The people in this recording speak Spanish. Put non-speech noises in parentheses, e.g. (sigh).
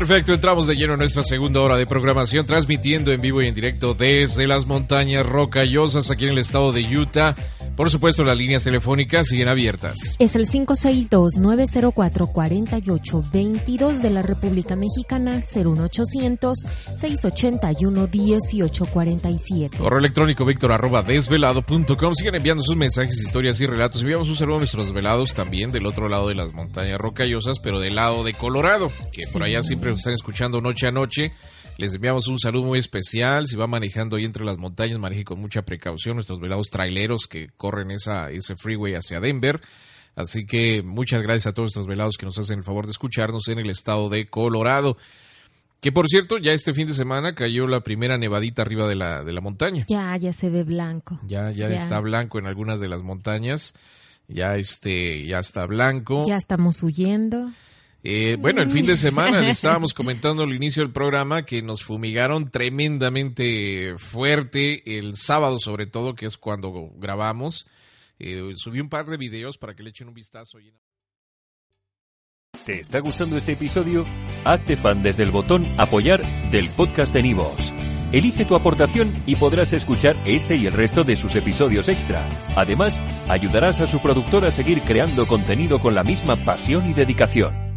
Perfecto, entramos de lleno en nuestra segunda hora de programación, transmitiendo en vivo y en directo desde las montañas rocallosas aquí en el estado de Utah. Por supuesto, las líneas telefónicas siguen abiertas. Es el 562-904-4822 de la República Mexicana, 01800-681-1847. Correo electrónico víctor arroba desvelado.com. Siguen enviando sus mensajes, historias y relatos. Enviamos un saludo a nuestros velados también del otro lado de las montañas rocallosas, pero del lado de Colorado, que por allá siempre nos están escuchando noche a noche. Les enviamos un saludo muy especial. Si va manejando ahí entre las montañas, maneje con mucha precaución. Nuestros velados traileros que corren esa, ese freeway hacia Denver. Así que muchas gracias a todos estos velados que nos hacen el favor de escucharnos en el estado de Colorado. Que por cierto, ya este fin de semana cayó la primera nevadita arriba de la, de la montaña. Ya, ya se ve blanco. Ya, ya, está blanco en algunas de las montañas. Ya este, ya está blanco. Ya estamos huyendo. Eh, bueno, el fin de semana le estábamos (laughs) comentando al inicio del programa que nos fumigaron tremendamente fuerte el sábado, sobre todo, que es cuando grabamos. Eh, subí un par de videos para que le echen un vistazo. ¿Te está gustando este episodio? Hazte fan desde el botón Apoyar del podcast de Nivos. Elige tu aportación y podrás escuchar este y el resto de sus episodios extra. Además, ayudarás a su productor a seguir creando contenido con la misma pasión y dedicación.